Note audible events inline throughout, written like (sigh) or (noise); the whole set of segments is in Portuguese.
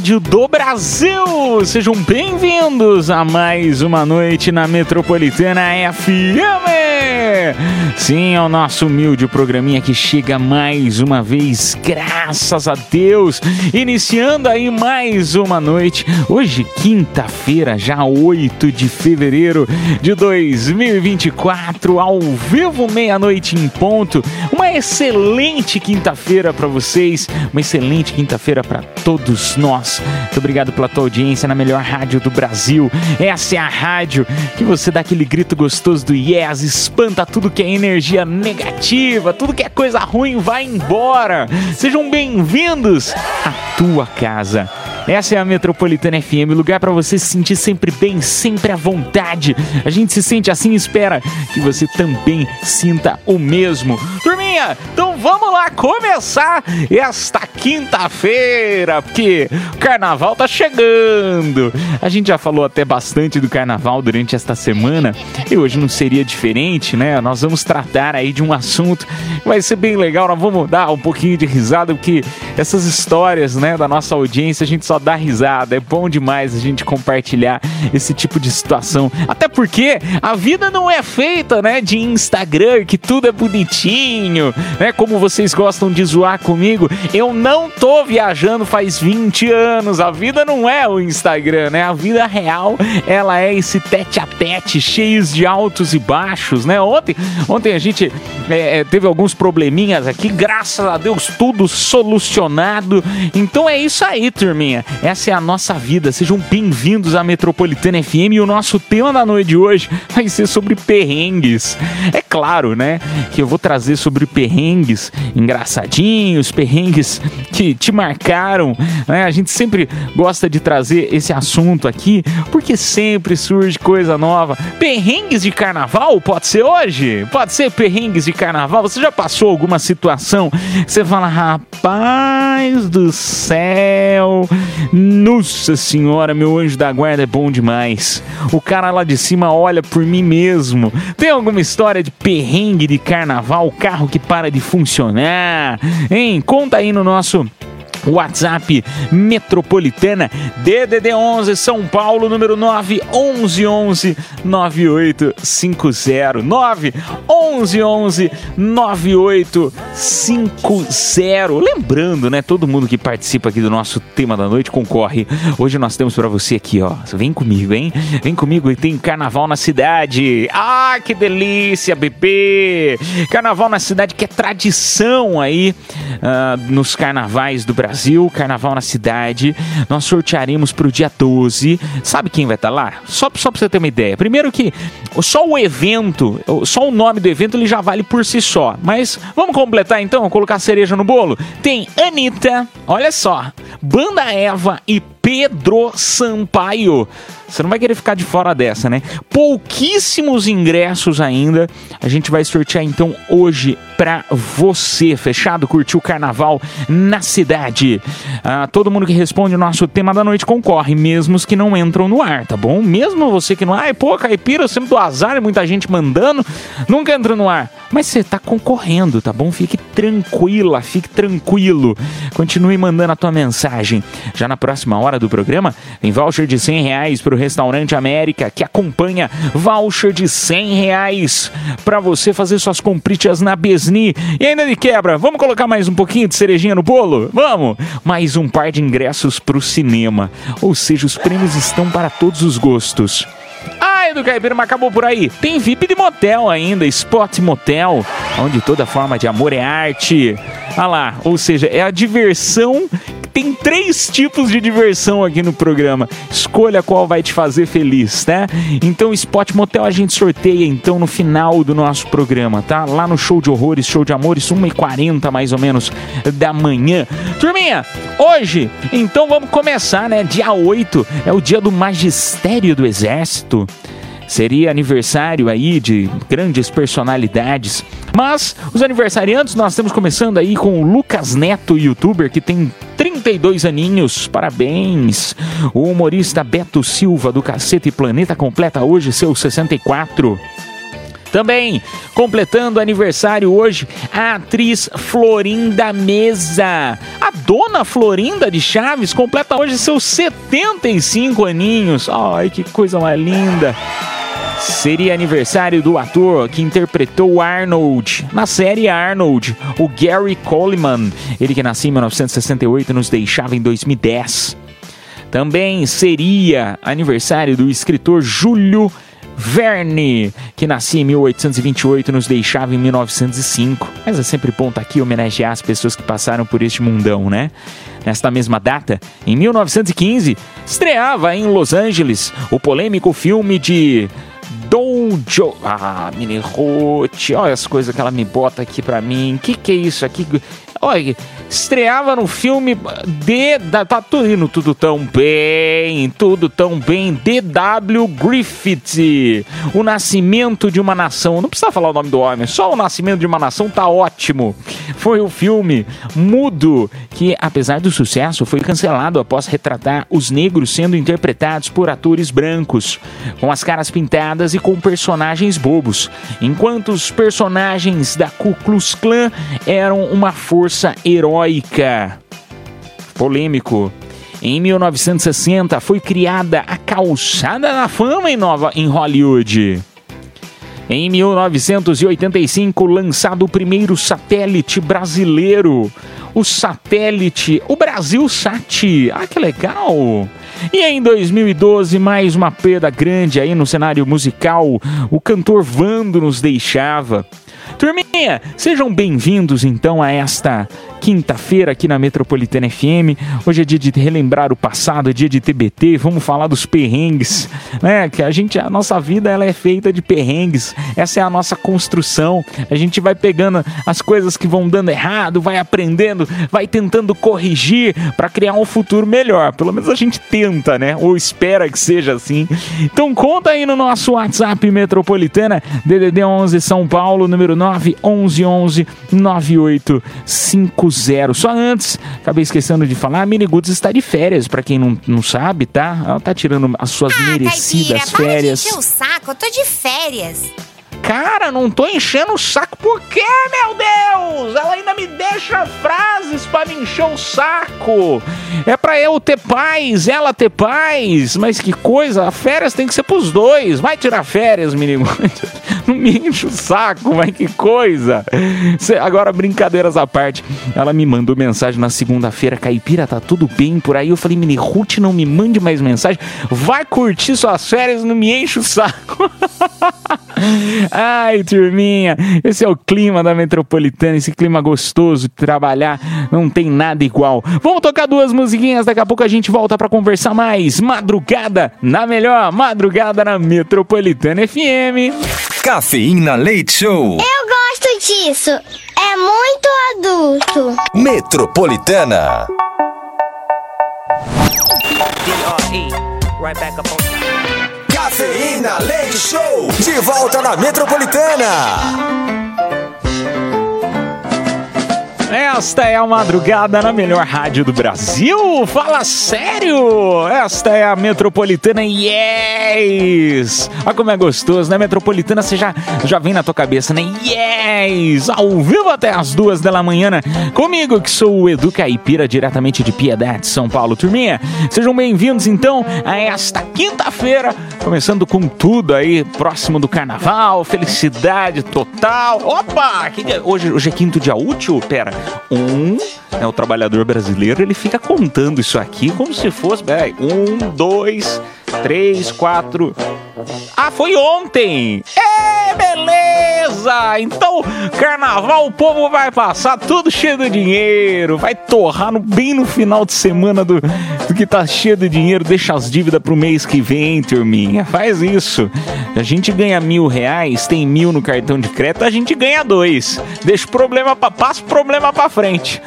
Rádio do Brasil. Sejam bem-vindos a mais uma noite na Metropolitana FM. Sim, é o nosso humilde programinha que chega mais uma vez, graças a Deus. Iniciando aí mais uma noite. Hoje, quinta-feira, já 8 de fevereiro de 2024, ao vivo, meia-noite em ponto. Uma excelente quinta-feira para vocês, uma excelente quinta-feira para todos nós. Muito obrigado pela tua audiência na melhor rádio do Brasil. Essa é a rádio que você dá aquele grito gostoso do yes, espanta tudo que é energia negativa, tudo que é coisa ruim vai embora. Sejam bem-vindos à tua casa. Essa é a Metropolitana FM, lugar para você se sentir sempre bem, sempre à vontade. A gente se sente assim e espera que você também sinta o mesmo. Turminha, então vamos lá começar esta quinta-feira, porque o carnaval tá chegando. A gente já falou até bastante do carnaval durante esta semana e hoje não seria diferente, né? Nós vamos tratar aí de um assunto que vai ser bem legal. Nós vamos dar um pouquinho de risada, porque essas histórias, né, da nossa audiência, a gente só dá risada. É bom demais a gente compartilhar esse tipo de situação. Até porque a vida não é feita, né, de Instagram, que tudo é bonitinho, né? Como vocês gostam de zoar comigo, eu não tô viajando faz 20 anos. A vida não é o Instagram, né? A vida real, ela é esse tete a tete, cheios de altos e baixos, né? Ontem, ontem a gente é, teve alguns probleminhas aqui, graças a Deus, tudo solucionado. Então é isso aí, turminha. Essa é a nossa vida. Sejam bem-vindos à Metropolitana FM e o nosso tema da noite de hoje vai ser sobre perrengues. É claro, né, que eu vou trazer sobre perrengues engraçadinhos, perrengues que te marcaram, né? A gente sempre gosta de trazer esse assunto aqui porque sempre surge coisa nova. Perrengues de carnaval pode ser hoje? Pode ser perrengues de carnaval? Você já passou alguma situação você fala, rapaz do céu, nossa senhora, meu anjo da guarda é bom demais. O cara lá de cima olha por mim mesmo. Tem alguma história de perrengue de carnaval, carro que para de funcionar? Hein? Conta aí no nosso WhatsApp Metropolitana DDD 11 São Paulo número 9 11 11 9850 9 11 11 9850 lembrando né todo mundo que participa aqui do nosso tema da noite concorre. Hoje nós temos para você aqui ó vem comigo hein? Vem comigo e tem carnaval na cidade. Ah que delícia bebê carnaval na cidade que é tradição aí uh, nos carnavais do Brasil Brasil, Carnaval na Cidade. Nós sortearemos para o dia 12. Sabe quem vai estar tá lá? Só, só para você ter uma ideia. Primeiro que só o evento, só o nome do evento ele já vale por si só. Mas vamos completar então, colocar cereja no bolo? Tem Anitta, olha só, Banda Eva e Pedro Sampaio. Você não vai querer ficar de fora dessa, né? Pouquíssimos ingressos ainda. A gente vai sortear então hoje para você. Fechado? Curtiu o carnaval na cidade? Ah, todo mundo que responde o nosso tema da noite concorre, mesmo os que não entram no ar, tá bom? Mesmo você que não. Ai, pô, caipira, sempre do azar, muita gente mandando, nunca entra no ar. Mas você tá concorrendo, tá bom? Fique tranquila, fique tranquilo. Continue mandando a tua mensagem. Já na próxima hora do programa, tem voucher de 100 reais pro Restaurante América, que acompanha voucher de 100 reais para você fazer suas compritas na Besni. E ainda de quebra, vamos colocar mais um pouquinho de cerejinha no bolo? Vamos! Mais um par de ingressos para o cinema. Ou seja, os prêmios estão para todos os gostos. Ah, É, do Caipira, mas acabou por aí. Tem VIP de motel ainda, Spot Motel, onde toda forma de amor é arte. Ah lá, ou seja, é a diversão tem três tipos de diversão aqui no programa. Escolha qual vai te fazer feliz, né? Então, Spot Motel a gente sorteia então no final do nosso programa, tá? Lá no show de horrores, show de amores, 1h40 mais ou menos da manhã. Turminha, hoje, então vamos começar, né? Dia 8 é o dia do magistério do exército seria aniversário aí de grandes personalidades. Mas os aniversariantes nós estamos começando aí com o Lucas Neto, youtuber, que tem 32 aninhos. Parabéns! O humorista Beto Silva do Cacete Planeta completa hoje seus 64. Também completando aniversário hoje, a atriz Florinda Mesa. A dona Florinda de Chaves completa hoje seus 75 aninhos. Ai, que coisa mais linda! Seria aniversário do ator que interpretou Arnold na série Arnold, o Gary Coleman, ele que nasceu em 1968 e nos deixava em 2010. Também seria aniversário do escritor Júlio Verne, que nascia em 1828 e nos deixava em 1905. Mas é sempre estar tá aqui homenagear as pessoas que passaram por este mundão, né? Nesta mesma data, em 1915, estreava em Los Angeles o polêmico filme de Dojo. Ah, Mini Ruth, olha as coisas que ela me bota aqui pra mim. Que que é isso aqui? Olha, estreava no filme de. Tá tudo indo tudo tão bem, tudo tão bem. D.W. Griffith, O Nascimento de uma Nação. Não precisa falar o nome do homem, só O Nascimento de uma Nação tá ótimo. Foi o filme mudo que, apesar do sucesso, foi cancelado após retratar os negros sendo interpretados por atores brancos, com as caras pintadas e com personagens bobos, enquanto os personagens da Ku Klux Klan eram uma força heróica. Polêmico. Em 1960 foi criada a Calçada da Fama em, Nova, em Hollywood. Em 1985, lançado o primeiro satélite brasileiro, o satélite, o Brasil Sat. Ah, que legal! E em 2012, mais uma perda grande aí no cenário musical. O cantor Vando nos deixava. Turminha, sejam bem-vindos então a esta quinta-feira aqui na Metropolitana FM. Hoje é dia de relembrar o passado, é dia de TBT, vamos falar dos perrengues, né? Que a gente, a nossa vida ela é feita de perrengues. Essa é a nossa construção. A gente vai pegando as coisas que vão dando errado, vai aprendendo, vai tentando corrigir para criar um futuro melhor. Pelo menos a gente tenta, né? Ou espera que seja assim. Então conta aí no nosso WhatsApp Metropolitana DDD 11 São Paulo, número 9 11 11 9850 zero. Só antes, acabei esquecendo de falar, a Mini Goods está de férias, para quem não, não sabe, tá? Ela tá tirando as suas ah, merecidas Caipira, férias. Para de encher o saco, eu tô de férias. Cara, não tô enchendo o saco. Por quê, meu Deus? Ela ainda me deixa frases para me encher o saco. É pra eu ter paz, ela ter paz. Mas que coisa, férias tem que ser pros dois. Vai tirar férias, menino. (laughs) Não me enche o saco, mas que coisa. Agora, brincadeiras à parte. Ela me mandou mensagem na segunda-feira. Caipira, tá tudo bem por aí? Eu falei, mini Ruth, não me mande mais mensagem. Vai curtir suas férias, não me enche o saco. (laughs) Ai, turminha, esse é o clima da metropolitana, esse clima gostoso de trabalhar, não tem nada igual. Vamos tocar duas musiquinhas, daqui a pouco a gente volta para conversar mais. Madrugada na melhor, madrugada na Metropolitana FM. Cafeína Leite Show. Eu gosto disso. É muito adulto. Metropolitana. D-R-E, right back up on Cafeína Leite Show, de volta na Metropolitana. Esta é a madrugada na melhor rádio do Brasil. Fala sério! Esta é a Metropolitana Yes! Olha como é gostoso, né? Metropolitana, você já, já vem na tua cabeça, né? Yes! Ao vivo até as duas da manhã, né? Comigo, que sou o Edu Caipira, diretamente de Piedade, São Paulo. Turminha, sejam bem-vindos então a esta quinta-feira, começando com tudo aí, próximo do carnaval, felicidade total. Opa! Que? Hoje, hoje é quinto dia útil? Pera. Um, né, o trabalhador brasileiro, ele fica contando isso aqui como se fosse, peraí, um, dois, três, quatro, Ah, foi ontem! É, beleza! Então, carnaval, o povo vai passar tudo cheio de dinheiro, vai torrar no, bem no final de semana do, do que tá cheio de dinheiro, deixa as dívidas pro mês que vem, turminha. Faz isso. A gente ganha mil reais, tem mil no cartão de crédito, a gente ganha dois. Deixa o problema pra. Passa o problema pra frente.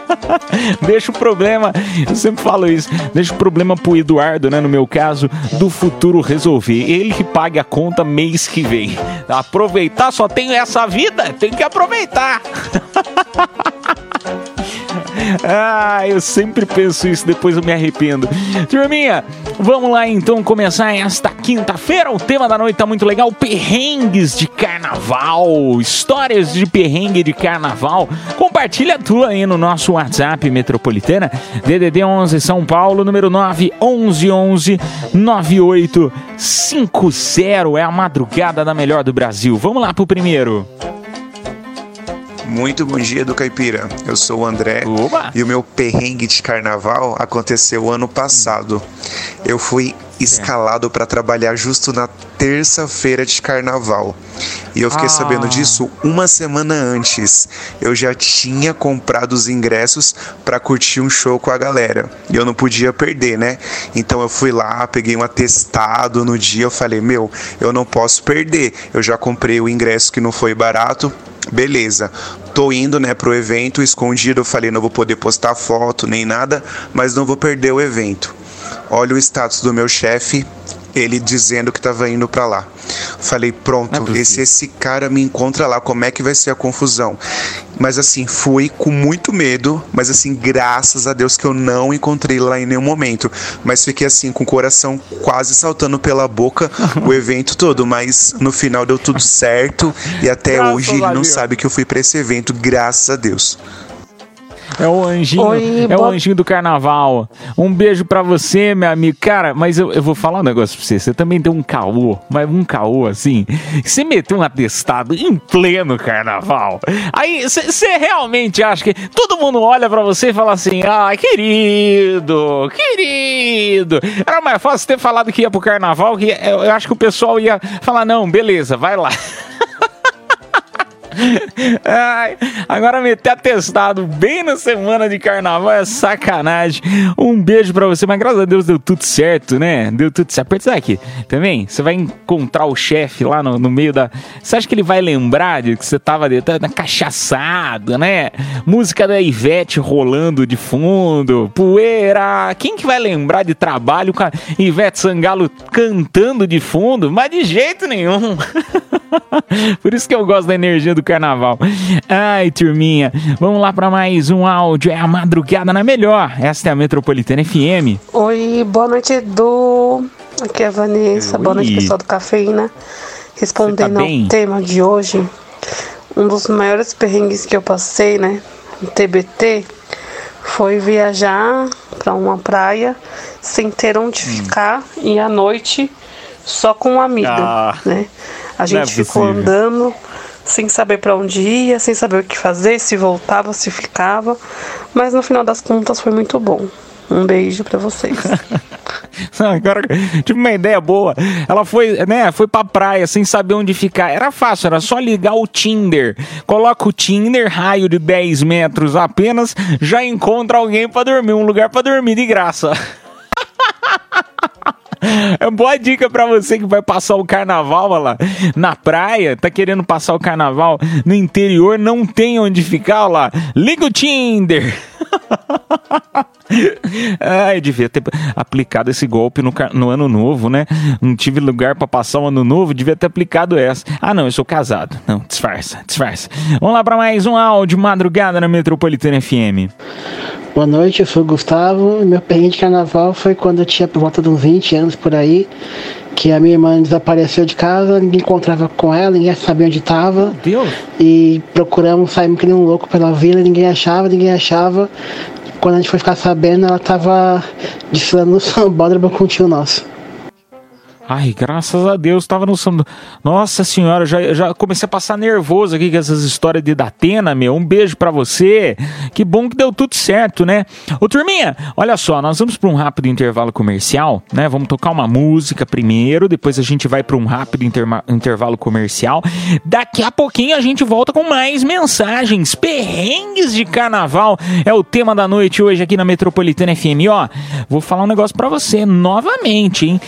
(laughs) deixa o problema, eu sempre falo isso, deixa o problema pro Eduardo, né? No meu caso, do futuro resolver. Ele que pague a conta mês que vem. Aproveitar, só tenho essa vida, tem que aproveitar. (laughs) Ah, eu sempre penso isso, depois eu me arrependo. Turminha, vamos lá então começar esta quinta-feira. O tema da noite tá muito legal: perrengues de carnaval, histórias de perrengue de carnaval. Compartilha a tua aí no nosso WhatsApp metropolitana, DDD 11 São Paulo, número 9 11 11 9850. É a madrugada da melhor do Brasil. Vamos lá pro primeiro. Muito bom dia do Caipira. Eu sou o André Oba. e o meu perrengue de carnaval aconteceu ano passado. Eu fui escalado para trabalhar justo na terça-feira de carnaval. E eu fiquei Ah. sabendo disso uma semana antes. Eu já tinha comprado os ingressos para curtir um show com a galera. E eu não podia perder, né? Então eu fui lá, peguei um atestado no dia, eu falei: "Meu, eu não posso perder. Eu já comprei o ingresso que não foi barato, Beleza, tô indo, né, pro evento, escondido, eu falei, não vou poder postar foto nem nada, mas não vou perder o evento. Olha o status do meu chefe, ele dizendo que tava indo pra lá. Falei, é pronto, possível. e se esse cara me encontra lá, como é que vai ser a confusão? Mas assim, fui com muito medo, mas assim, graças a Deus que eu não encontrei lá em nenhum momento. Mas fiquei assim, com o coração quase saltando pela boca (laughs) o evento todo. Mas no final deu tudo certo e até Graças hoje ele não Deus. sabe que eu fui pra esse evento, graças a Deus. É o anjinho, Oi, é o boa- anjinho do carnaval. Um beijo pra você, meu amigo. Cara, mas eu, eu vou falar um negócio pra você. Você também tem um caô, mas um caô assim. Você meteu um atestado em pleno carnaval. Aí você realmente acha que todo mundo olha pra você e fala assim: ah, querido, querido. Era mais fácil ter falado que ia pro carnaval, que eu, eu acho que o pessoal ia falar: não, beleza, vai lá. (laughs) (laughs) Ai, agora meter atestado bem na semana de carnaval é sacanagem. Um beijo pra você, mas graças a Deus deu tudo certo, né? Deu tudo certo. Aperta aqui também. Você vai encontrar o chefe lá no, no meio da. Você acha que ele vai lembrar de que você tava de- tá- na cachaçada, né? Música da Ivete rolando de fundo, poeira. Quem que vai lembrar de trabalho com a Ivete Sangalo cantando de fundo? Mas de jeito nenhum. (laughs) Por isso que eu gosto da energia do carnaval. Ai, turminha, vamos lá para mais um áudio. É a madrugada na melhor. Esta é a Metropolitana FM. Oi, boa noite, Edu. Aqui é a Vanessa. Boa noite, Oi. pessoal do Cafeína. Respondendo tá ao tema de hoje, um dos maiores perrengues que eu passei, né, em TBT, foi viajar para uma praia sem ter onde Hum. ficar e à noite só com um amigo, Ah, né? A é gente ficou possível. andando sem saber para onde ia, sem saber o que fazer, se voltava, se ficava, mas no final das contas foi muito bom. Um beijo para vocês. (laughs) Agora, uma ideia boa. Ela foi, né, foi pra praia sem saber onde ficar. Era fácil, era só ligar o Tinder. Coloca o Tinder, raio de 10 metros apenas, já encontra alguém pra dormir, um lugar pra dormir de graça. (laughs) (laughs) É boa dica pra você que vai passar o carnaval lá na praia, tá querendo passar o carnaval no interior, não tem onde ficar lá. Liga o Tinder. (laughs) Ai, devia ter aplicado esse golpe no, no ano novo, né? Não tive lugar pra passar o ano novo, devia ter aplicado essa. Ah, não, eu sou casado. Não, disfarça, disfarça. Vamos lá pra mais um áudio, madrugada na Metropolitana FM. Boa noite, eu sou o Gustavo. Meu perrengue de carnaval foi quando eu tinha por volta de uns 20 anos por aí, que a minha irmã desapareceu de casa, ninguém encontrava com ela, ninguém sabia onde estava. E procuramos, saímos que nem um louco pela vila, ninguém achava, ninguém achava. Quando a gente foi ficar sabendo, ela estava desfilando no sambódromo com um tio nosso. Ai, graças a Deus, tava no São. Nossa senhora, já, já comecei a passar nervoso aqui com essas histórias de Datena, meu. Um beijo pra você. Que bom que deu tudo certo, né? Ô, turminha, olha só, nós vamos pra um rápido intervalo comercial, né? Vamos tocar uma música primeiro, depois a gente vai pra um rápido intervalo comercial. Daqui a pouquinho a gente volta com mais mensagens. Perrengues de carnaval é o tema da noite hoje aqui na Metropolitana FM. Ó, vou falar um negócio pra você novamente, hein?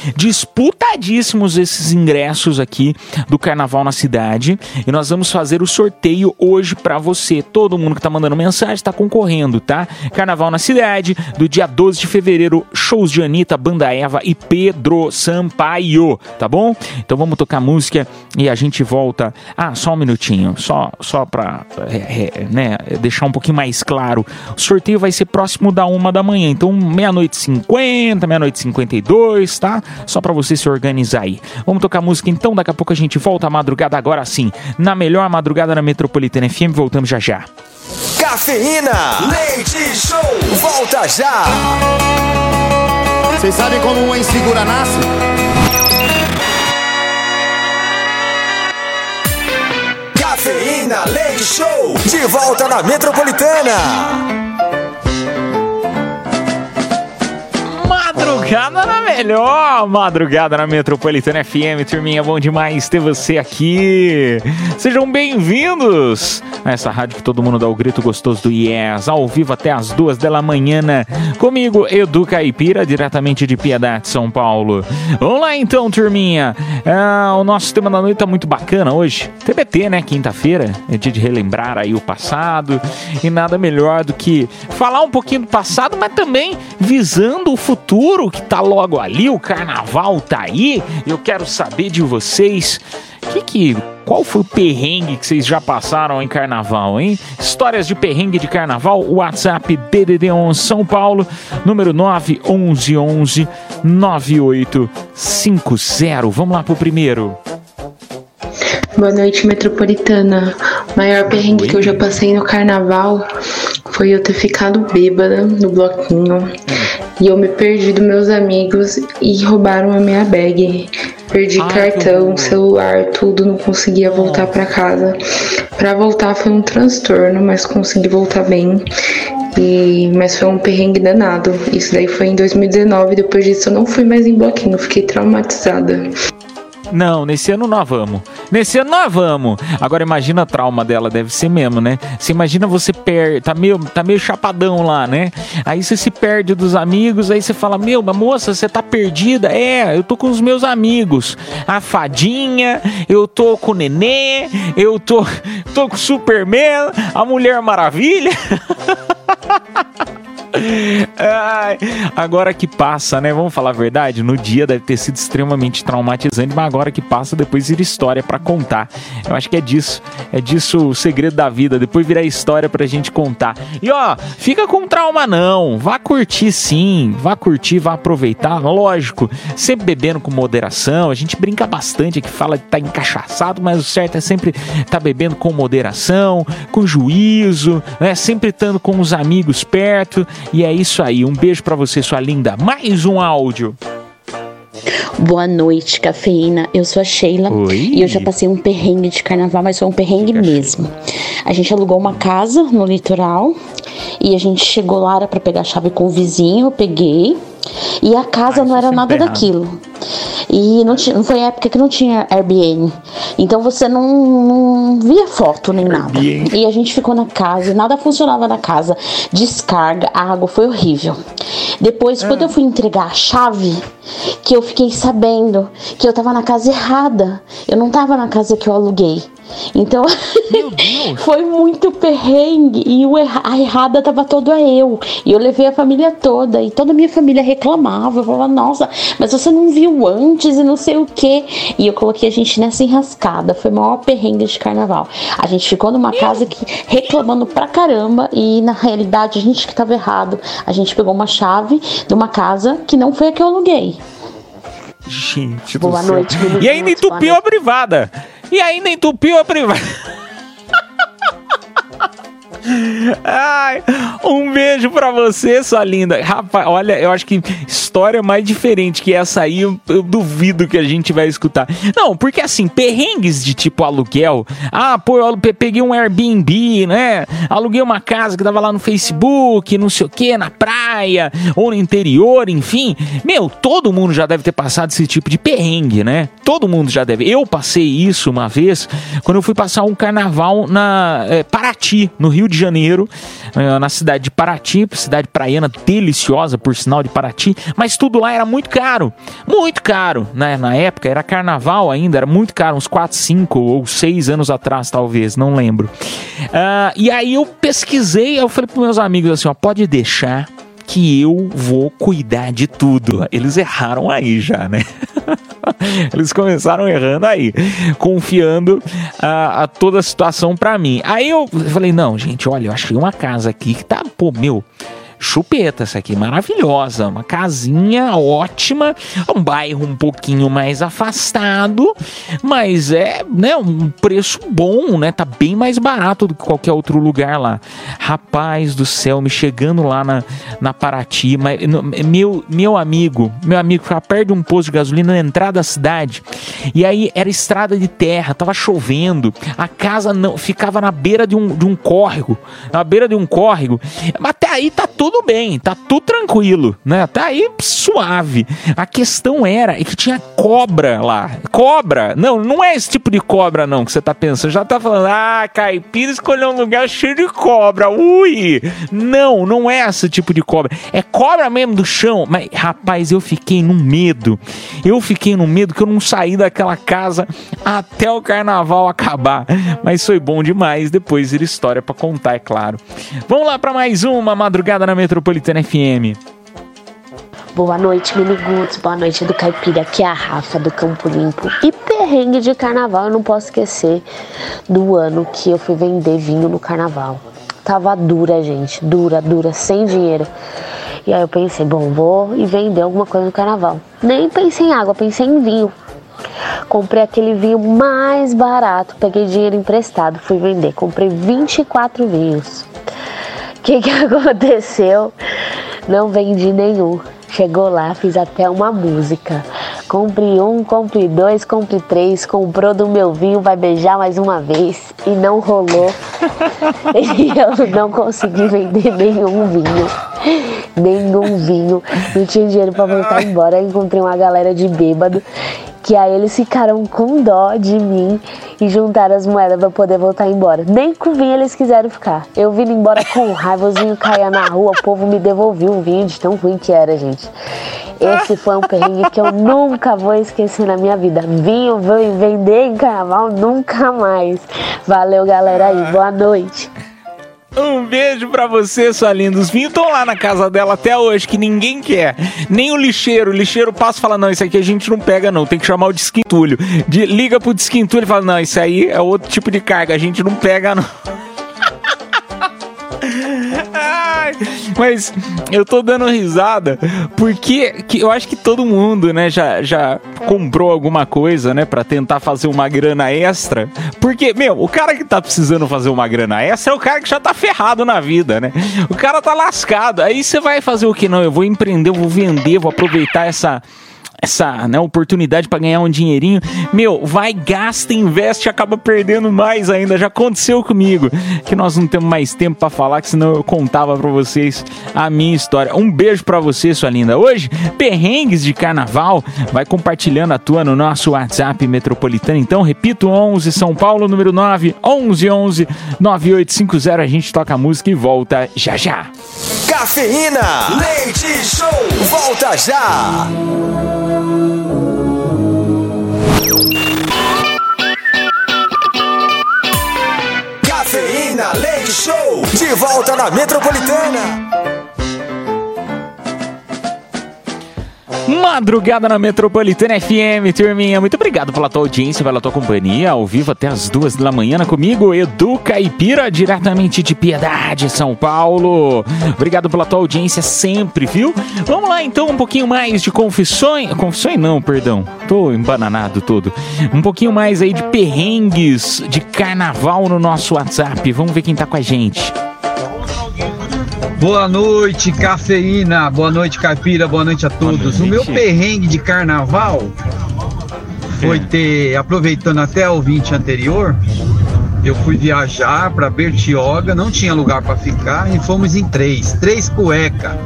Disputadíssimos esses ingressos aqui do carnaval na cidade e nós vamos fazer o sorteio hoje pra você. Todo mundo que tá mandando mensagem tá concorrendo, tá? Carnaval na cidade, do dia 12 de fevereiro, shows de Anitta, Banda Eva e Pedro Sampaio, tá bom? Então vamos tocar música e a gente volta. Ah, só um minutinho, só, só pra é, é, né, deixar um pouquinho mais claro. O sorteio vai ser próximo da uma da manhã, então meia-noite e 50, meia-noite e 52, tá? Só pra você se organizar aí. Vamos tocar música então, daqui a pouco a gente volta à madrugada agora sim, na melhor madrugada na Metropolitana FM, voltamos já já. Cafeína. Leite Show. Volta já. Vocês sabem como uma insegura nasce? Cafeína Leite Show. De volta na Metropolitana. Madrugada na melhor, madrugada na Metropolitana FM, turminha, bom demais ter você aqui. Sejam bem-vindos a essa rádio que todo mundo dá o grito gostoso do Yes, ao vivo até as duas da manhã, né? comigo, Edu Caipira, diretamente de Piedade, São Paulo. Vamos lá então, turminha. Ah, o nosso tema da noite tá muito bacana hoje. TBT, né? Quinta-feira, é dia de relembrar aí o passado e nada melhor do que falar um pouquinho do passado, mas também visando o futuro que tá logo ali, o carnaval tá aí. Eu quero saber de vocês, que que qual foi o perrengue que vocês já passaram em carnaval, hein? Histórias de perrengue de carnaval, WhatsApp DDD11 São Paulo, número 911 9850. Vamos lá pro primeiro. Boa noite, metropolitana. O maior perrengue que eu já passei no carnaval foi eu ter ficado bêbada no bloquinho e eu me perdi dos meus amigos e roubaram a minha bag. Perdi Ai, cartão, celular, tudo, não conseguia voltar pra casa. Pra voltar foi um transtorno, mas consegui voltar bem. E, mas foi um perrengue danado. Isso daí foi em 2019. Depois disso eu não fui mais em bloquinho, fiquei traumatizada. Não, nesse ano nós vamos. Nesse ano nós vamos. Agora imagina a trauma dela, deve ser mesmo, né? Você imagina você perde, tá meio, tá meio chapadão lá, né? Aí você se perde dos amigos, aí você fala: Meu, moça, você tá perdida? É, eu tô com os meus amigos. A fadinha, eu tô com o nenê, eu tô, (laughs) tô com o Superman, a Mulher Maravilha. (laughs) Ai, agora que passa, né? Vamos falar a verdade? No dia deve ter sido extremamente traumatizante, mas agora que passa, depois vira história pra contar. Eu acho que é disso. É disso o segredo da vida. Depois virar história pra gente contar. E ó, fica com trauma não. Vá curtir sim. Vá curtir, vá aproveitar. Lógico, sempre bebendo com moderação. A gente brinca bastante aqui, fala que tá encaixaçado, mas o certo é sempre tá bebendo com moderação, com juízo, né? Sempre estando com os amigos perto. E é isso aí. Um beijo pra você, sua linda. Mais um áudio. Boa noite, cafeína. Eu sou a Sheila Oi. e eu já passei um perrengue de carnaval, mas foi um perrengue mesmo. A gente alugou uma casa no litoral e a gente chegou lá era para pegar a chave com o vizinho, eu peguei. E a casa Ah, não era nada errado. daquilo. E não, tinha, não foi época que não tinha Airbnb. Então você não, não via foto nem nada. Airbnb. E a gente ficou na casa, nada funcionava na casa. Descarga, a água foi horrível. Depois, quando eu fui entregar a chave, que eu fiquei sabendo que eu tava na casa errada. Eu não tava na casa que eu aluguei. Então, (laughs) foi muito perrengue. E o erra- a errada tava toda eu. E eu levei a família toda. E toda a minha família reclamava. Eu falava, nossa, mas você não viu antes e não sei o que. E eu coloquei a gente nessa enrascada. Foi o maior perrengue de carnaval. A gente ficou numa casa que reclamando pra caramba. E na realidade, a gente que tava errado. A gente pegou uma chave de uma casa que não foi a que eu aluguei. Gente Boa do céu. noite, meninos. E ainda entupiu a privada. E ainda entupiu a privada. (laughs) Ai, um beijo pra você, sua linda. Rapaz, olha, eu acho que história mais diferente que essa aí, eu, eu duvido que a gente vai escutar. Não, porque assim, perrengues de tipo aluguel. Ah, pô, eu peguei um Airbnb, né? Aluguei uma casa que tava lá no Facebook, não sei o que, na praia, ou no interior, enfim. Meu, todo mundo já deve ter passado esse tipo de perrengue, né? Todo mundo já deve. Eu passei isso uma vez quando eu fui passar um carnaval na é, Paraty, no Rio de Janeiro, é, na cidade de Paraty, cidade praiana deliciosa, por sinal de Paraty, mas tudo lá era muito caro, muito caro, né? Na época era carnaval ainda, era muito caro, uns 4, 5 ou 6 anos atrás, talvez, não lembro. Uh, e aí eu pesquisei, eu falei para meus amigos assim: ó, pode deixar que eu vou cuidar de tudo. Eles erraram aí já, né? (laughs) (laughs) Eles começaram errando aí, confiando a, a toda a situação para mim. Aí eu falei: não, gente, olha, eu achei uma casa aqui que tá, pô, meu chupeta essa aqui, maravilhosa, uma casinha ótima, um bairro um pouquinho mais afastado, mas é, né, um preço bom, né? Tá bem mais barato do que qualquer outro lugar lá. Rapaz do céu, me chegando lá na, na Paraty, mas, meu, meu amigo, meu amigo ficava perto de um posto de gasolina na entrada da cidade. E aí era estrada de terra, tava chovendo, a casa não ficava na beira de um, de um córrego, na beira de um córrego. Mas até aí tá tudo tudo bem, tá tudo tranquilo, né? Tá aí suave. A questão era é que tinha cobra lá. Cobra! Não, não é esse tipo de cobra, não, que você tá pensando. Já tá falando, ah, caipira escolheu um lugar cheio de cobra. Ui! Não, não é esse tipo de cobra. É cobra mesmo do chão. Mas, rapaz, eu fiquei num medo. Eu fiquei num medo que eu não saí daquela casa até o carnaval acabar. Mas foi bom demais. Depois ir história para contar, é claro. Vamos lá para mais uma madrugada na Metropolitana FM. Boa noite, Miniguts. Boa noite do Caipira. Aqui é a Rafa do Campo Limpo. E perrengue de carnaval, eu não posso esquecer do ano que eu fui vender vinho no carnaval. Tava dura, gente. Dura, dura, sem dinheiro. E aí eu pensei, bom, vou e vender alguma coisa no carnaval. Nem pensei em água, pensei em vinho. Comprei aquele vinho mais barato, peguei dinheiro emprestado, fui vender. Comprei 24 vinhos. O (laughs) que, que aconteceu? Não vendi nenhum. Chegou lá, fiz até uma música. Compre um, compre dois, compre três. Comprou do meu vinho, vai beijar mais uma vez. E não rolou. (laughs) (laughs) e eu não consegui vender nenhum vinho. Nenhum vinho. Não tinha dinheiro para voltar embora. encontrei uma galera de bêbado que aí eles ficaram com dó de mim e juntaram as moedas para poder voltar embora. Nem com vinho eles quiseram ficar. Eu vim embora com raiva, os vinhos caía na rua, o povo me devolveu um vinho de tão ruim que era, gente. Esse foi um perrengue que eu nunca vou esquecer na minha vida. Vinho, vou vender em carnaval nunca mais. Valeu, galera aí. Boa noite. Um beijo pra você, sua linda. Os vinhos estão lá na casa dela até hoje, que ninguém quer. Nem o lixeiro. O lixeiro passa e fala: não, isso aqui a gente não pega, não. Tem que chamar o desquintulho. De, liga pro desquintulho e fala: não, isso aí é outro tipo de carga, a gente não pega, não. (laughs) Mas eu tô dando risada porque que eu acho que todo mundo, né, já, já comprou alguma coisa, né, para tentar fazer uma grana extra. Porque, meu, o cara que tá precisando fazer uma grana extra é o cara que já tá ferrado na vida, né? O cara tá lascado. Aí você vai fazer o que? Não, eu vou empreender, eu vou vender, vou aproveitar essa essa né, oportunidade para ganhar um dinheirinho, meu, vai, gasta, investe, acaba perdendo mais ainda. Já aconteceu comigo, que nós não temos mais tempo para falar, que senão eu contava para vocês a minha história. Um beijo para você, sua linda. Hoje, perrengues de carnaval, vai compartilhando a tua no nosso WhatsApp metropolitano. Então, repito, 11 São Paulo, número 9, 11 11 9850. A gente toca a música e volta já já. Cafeína, leite show, volta já. Cafeína Leite Show, de volta na Metropolitana. Madrugada na Metropolitana FM, turminha. Muito obrigado pela tua audiência, pela tua companhia, ao vivo até as duas da manhã comigo, Edu Caipira, diretamente de Piedade, São Paulo. Obrigado pela tua audiência sempre, viu? Vamos lá então, um pouquinho mais de confissões. Confissões não, perdão. Tô embananado todo. Um pouquinho mais aí de perrengues de carnaval no nosso WhatsApp. Vamos ver quem tá com a gente. Boa noite, cafeína. Boa noite, caipira. Boa noite a todos. noite. O meu perrengue de carnaval foi ter, aproveitando até o 20 anterior, eu fui viajar para Bertioga, não tinha lugar para ficar e fomos em três, três cueca,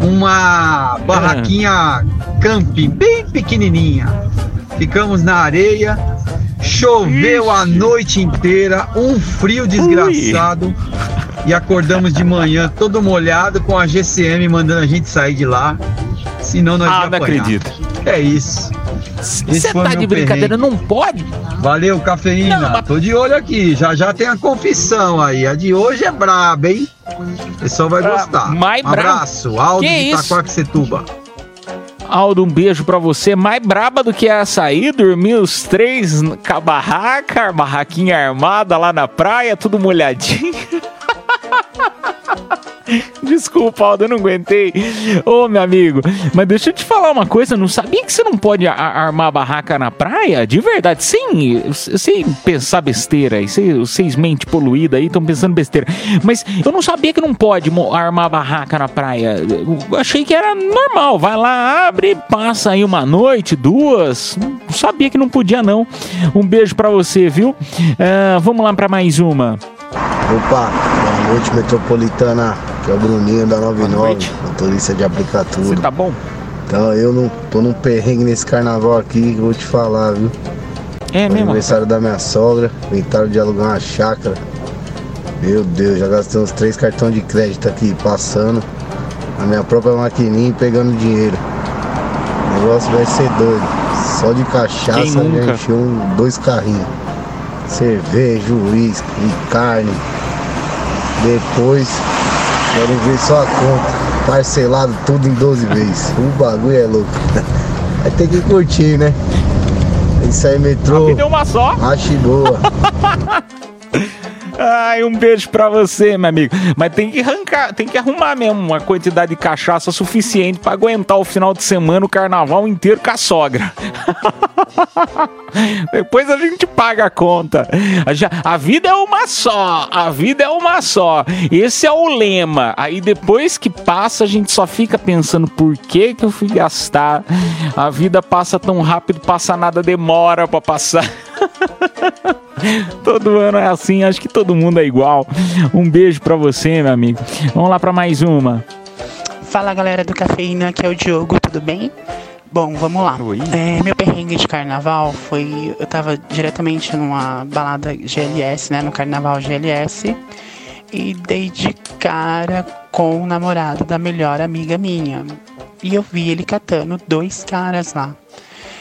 uma barraquinha camping bem pequenininha. Ficamos na areia, choveu a noite inteira, um frio desgraçado e acordamos de manhã todo molhado com a GCM mandando a gente sair de lá, senão nós Ah, não apanhar. acredito. É isso. Você tá de brincadeira, perrengue. não pode? Valeu, cafeína. Tô de olho aqui. Já já tem a confissão aí. A de hoje é braba, hein? O pessoal vai gostar. Mais braba? Abraço. Aldo Que de isso? Itaquaquecetuba. Aldo, um beijo pra você. Mais braba do que essa aí, dormir os três com a barraca, a barraquinha armada lá na praia, tudo molhadinho. (laughs) (laughs) Desculpa, Aldo, eu não aguentei. Ô, meu amigo, mas deixa eu te falar uma coisa. eu Não sabia que você não pode armar barraca na praia? De verdade, sem, sem pensar besteira. Vocês, mente poluída aí estão pensando besteira. Mas eu não sabia que não pode armar barraca na praia. Eu achei que era normal. Vai lá, abre, passa aí uma noite, duas. Não sabia que não podia, não. Um beijo pra você, viu? Ah, vamos lá pra mais uma. Opa, boa noite metropolitana, que é o Bruninho da 99, motorista de aplicativo. Você tá bom? Então eu não tô num perrengue nesse carnaval aqui que eu vou te falar, viu? É mesmo? aniversário da minha sogra, inventaram de alugar uma chácara. Meu Deus, já gastei uns três cartões de crédito aqui passando. A minha própria maquininha e pegando dinheiro. O negócio vai ser doido. Só de cachaça já encheu dois carrinhos. Cerveja, e carne. Depois, quero ver só a conta. Parcelado tudo em 12 vezes. O bagulho é louco. (laughs) Vai ter que curtir, né? Isso aí, metrô. vida é uma só. Ache boa. (laughs) Ai, um beijo pra você, meu amigo. Mas tem que arrancar, tem que arrumar mesmo uma quantidade de cachaça suficiente pra aguentar o final de semana, o carnaval inteiro com a sogra. (laughs) Depois a gente paga a conta. A, vida é uma só, a vida é uma só. Esse é o lema. Aí depois que passa, a gente só fica pensando por que que eu fui gastar. A vida passa tão rápido, passa nada, demora pra passar. (laughs) (laughs) Todo ano é assim, acho que todo mundo é igual. Um beijo pra você, meu amigo. Vamos lá pra mais uma. Fala galera do Cafeína, aqui é o Diogo, tudo bem? Bom, vamos lá. É, meu perrengue de carnaval foi. Eu tava diretamente numa balada GLS, né? No carnaval GLS. E dei de cara com o namorado da melhor amiga minha. E eu vi ele catando dois caras lá.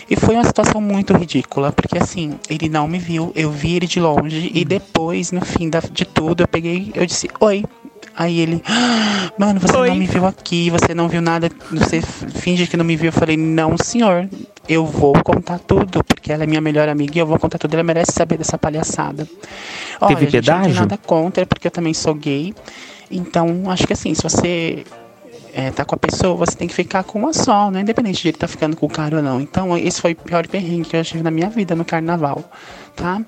E foi uma situação muito ridícula, porque assim, ele não me viu, eu vi ele de longe e depois, no fim da- de tudo, eu peguei, eu disse, oi. Aí ele, "Ah, mano, você não me viu aqui, você não viu nada, você finge que não me viu. Eu falei, não, senhor, eu vou contar tudo, porque ela é minha melhor amiga e eu vou contar tudo, ela merece saber dessa palhaçada. Olha, Teve gente, não pedágio? tem nada contra, porque eu também sou gay. Então, acho que assim, se você é, tá com a pessoa, você tem que ficar com uma só, né? Independente de ele tá ficando com o cara ou não. Então, esse foi o pior perrengue que eu tive na minha vida no carnaval, tá?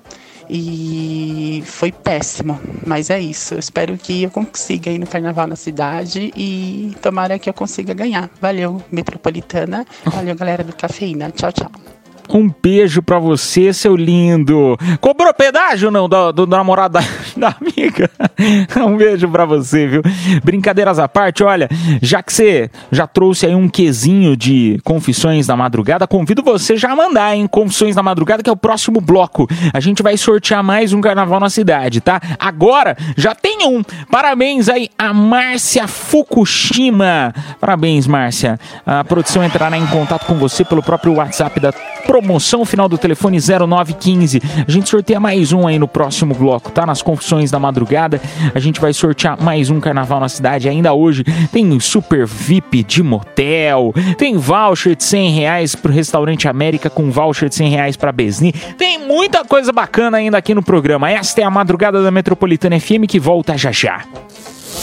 E foi péssimo, mas é isso. Eu espero que eu consiga ir no carnaval na cidade e tomara que eu consiga ganhar. Valeu, Metropolitana. Valeu, galera do Cafeína. Tchau, tchau. Um beijo pra você, seu lindo. Cobrou pedágio não do, do namorado da, (laughs) da amiga? (laughs) Um beijo pra você, viu? Brincadeiras à parte, olha, já que você já trouxe aí um quesinho de Confissões da Madrugada, convido você já a mandar, hein? Confissões da Madrugada, que é o próximo bloco. A gente vai sortear mais um carnaval na cidade, tá? Agora já tem um. Parabéns aí a Márcia Fukushima. Parabéns, Márcia. A produção entrará em contato com você pelo próprio WhatsApp da promoção final do telefone 0915. A gente sorteia mais um aí no próximo bloco, tá? Nas confissões da madrugada, a gente vai sortear mais um carnaval na cidade ainda hoje. Tem super VIP de motel, tem voucher de 100 reais pro restaurante América com voucher de 100 reais pra Besni. Tem muita coisa bacana ainda aqui no programa. Esta é a madrugada da Metropolitana FM que volta já já.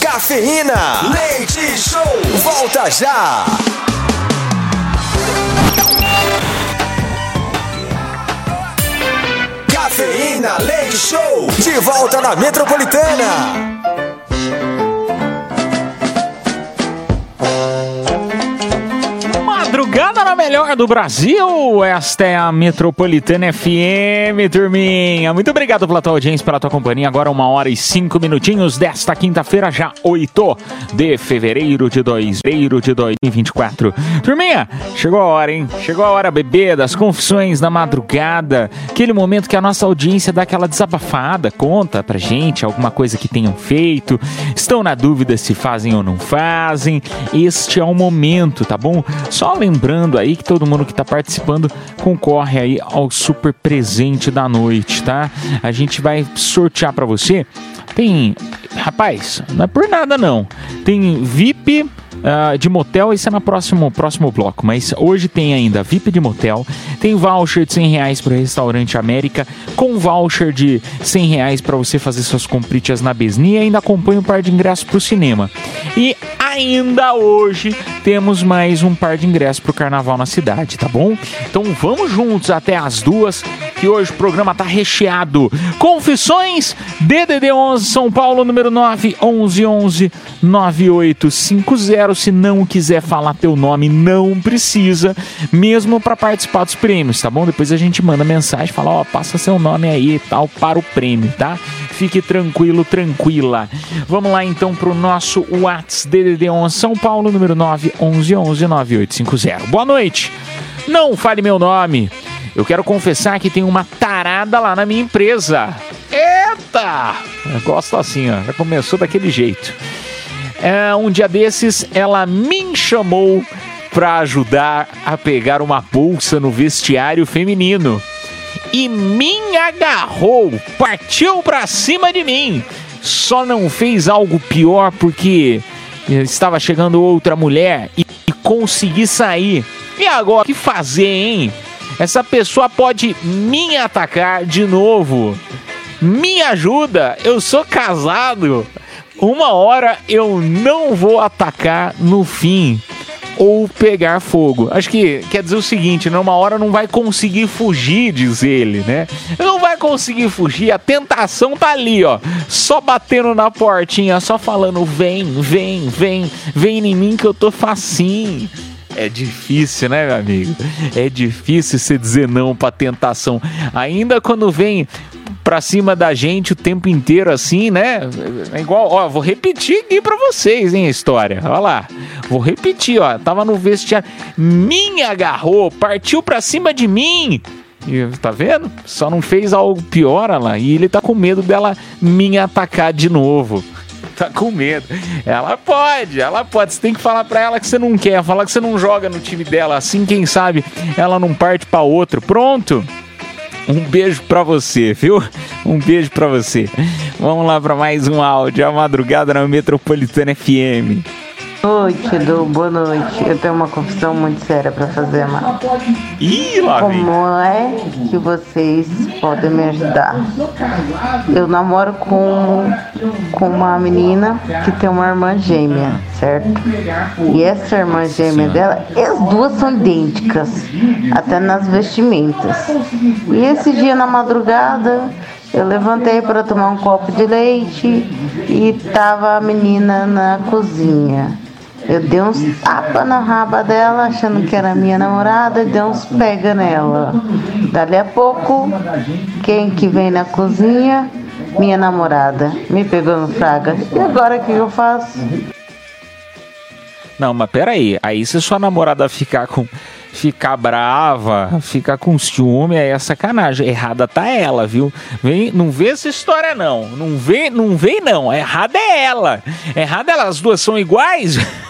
Cafeína, leite show, volta já. Cafeína Leite Show, de volta na Metropolitana. Madrugada na melhor do Brasil. Esta é a Metropolitana FM, turminha. Muito obrigado pela tua audiência, pela tua companhia. Agora uma hora e cinco minutinhos desta quinta-feira, já 8 de fevereiro de 2, fevereiro de 2024. Turminha, chegou a hora, hein? Chegou a hora, bebê, das confissões da madrugada. Aquele momento que a nossa audiência dá aquela desabafada, conta pra gente alguma coisa que tenham feito. Estão na dúvida se fazem ou não fazem. Este é o momento, tá bom? Só lembrando aí que todo mundo que está participando concorre aí ao super presente da noite, tá? A gente vai sortear para você. Tem, rapaz, não é por nada não. Tem VIP Uh, de motel, isso é no próximo, próximo bloco. Mas hoje tem ainda VIP de motel, tem voucher de 100 reais para o restaurante América, com voucher de 100 reais para você fazer suas compritas na Besni e ainda acompanha um par de ingressos para o cinema. E ainda hoje temos mais um par de ingressos para o carnaval na cidade, tá bom? Então vamos juntos até as duas, que hoje o programa tá recheado. Confissões DDD 11 São Paulo número 9 11 11 9850. Se não quiser falar teu nome, não precisa, mesmo para participar dos prêmios, tá bom? Depois a gente manda mensagem, fala, ó, oh, passa seu nome aí e tal para o prêmio, tá? Fique tranquilo, tranquila. Vamos lá então pro nosso Whats DDD 11 São Paulo número 9 11 11 9850. Boa noite. Não fale meu nome. Eu quero confessar que tem uma tarada lá na minha empresa. Eita! Gosto assim, ó. Já começou daquele jeito. É, um dia desses, ela me chamou para ajudar a pegar uma bolsa no vestiário feminino. E me agarrou, partiu para cima de mim. Só não fez algo pior porque estava chegando outra mulher e consegui sair. E agora, o que fazer, hein? Essa pessoa pode me atacar de novo. Me ajuda, eu sou casado. Uma hora eu não vou atacar no fim ou pegar fogo. Acho que quer dizer o seguinte, numa hora não vai conseguir fugir, diz ele, né? Não vai conseguir fugir, a tentação tá ali, ó. Só batendo na portinha, só falando: vem, vem, vem, vem em mim que eu tô facinho. É difícil, né, meu amigo? É difícil você dizer não pra tentação. Ainda quando vem pra cima da gente o tempo inteiro assim, né? É igual, ó, vou repetir aqui pra vocês, hein, a história. Olha lá. Vou repetir, ó. Tava no vestiário. Me agarrou, partiu pra cima de mim. E, tá vendo? Só não fez algo pior, lá. E ele tá com medo dela me atacar de novo (laughs) tá com medo. Ela pode, ela pode. Você tem que falar pra ela que você não quer, falar que você não joga no time dela. Assim, quem sabe, ela não parte pra outro. Pronto? Um beijo pra você, viu? Um beijo pra você. Vamos lá pra mais um áudio. A madrugada na Metropolitana FM. Noite, Edu, boa noite. Eu tenho uma confissão muito séria para fazer, mano. Ih, lá Como é que vocês podem me ajudar? Eu namoro com, com uma menina que tem uma irmã gêmea, certo? E essa irmã gêmea dela, as duas são idênticas, até nas vestimentas. E esse dia na madrugada, eu levantei para tomar um copo de leite e tava a menina na cozinha. Eu dei uns tapas na raba dela, achando que era minha namorada, e dei uns pega nela. Dali a pouco, quem que vem na cozinha? Minha namorada. Me pegou no fraga. E agora o que eu faço? Não, mas peraí. Aí se sua namorada ficar com. Ficar brava, ficar com ciúme, aí é sacanagem. Errada tá ela, viu? Vem, não vê essa história, não. Não vê, não vem, não. Errada é ela. Errada é ela. As duas são iguais. (laughs)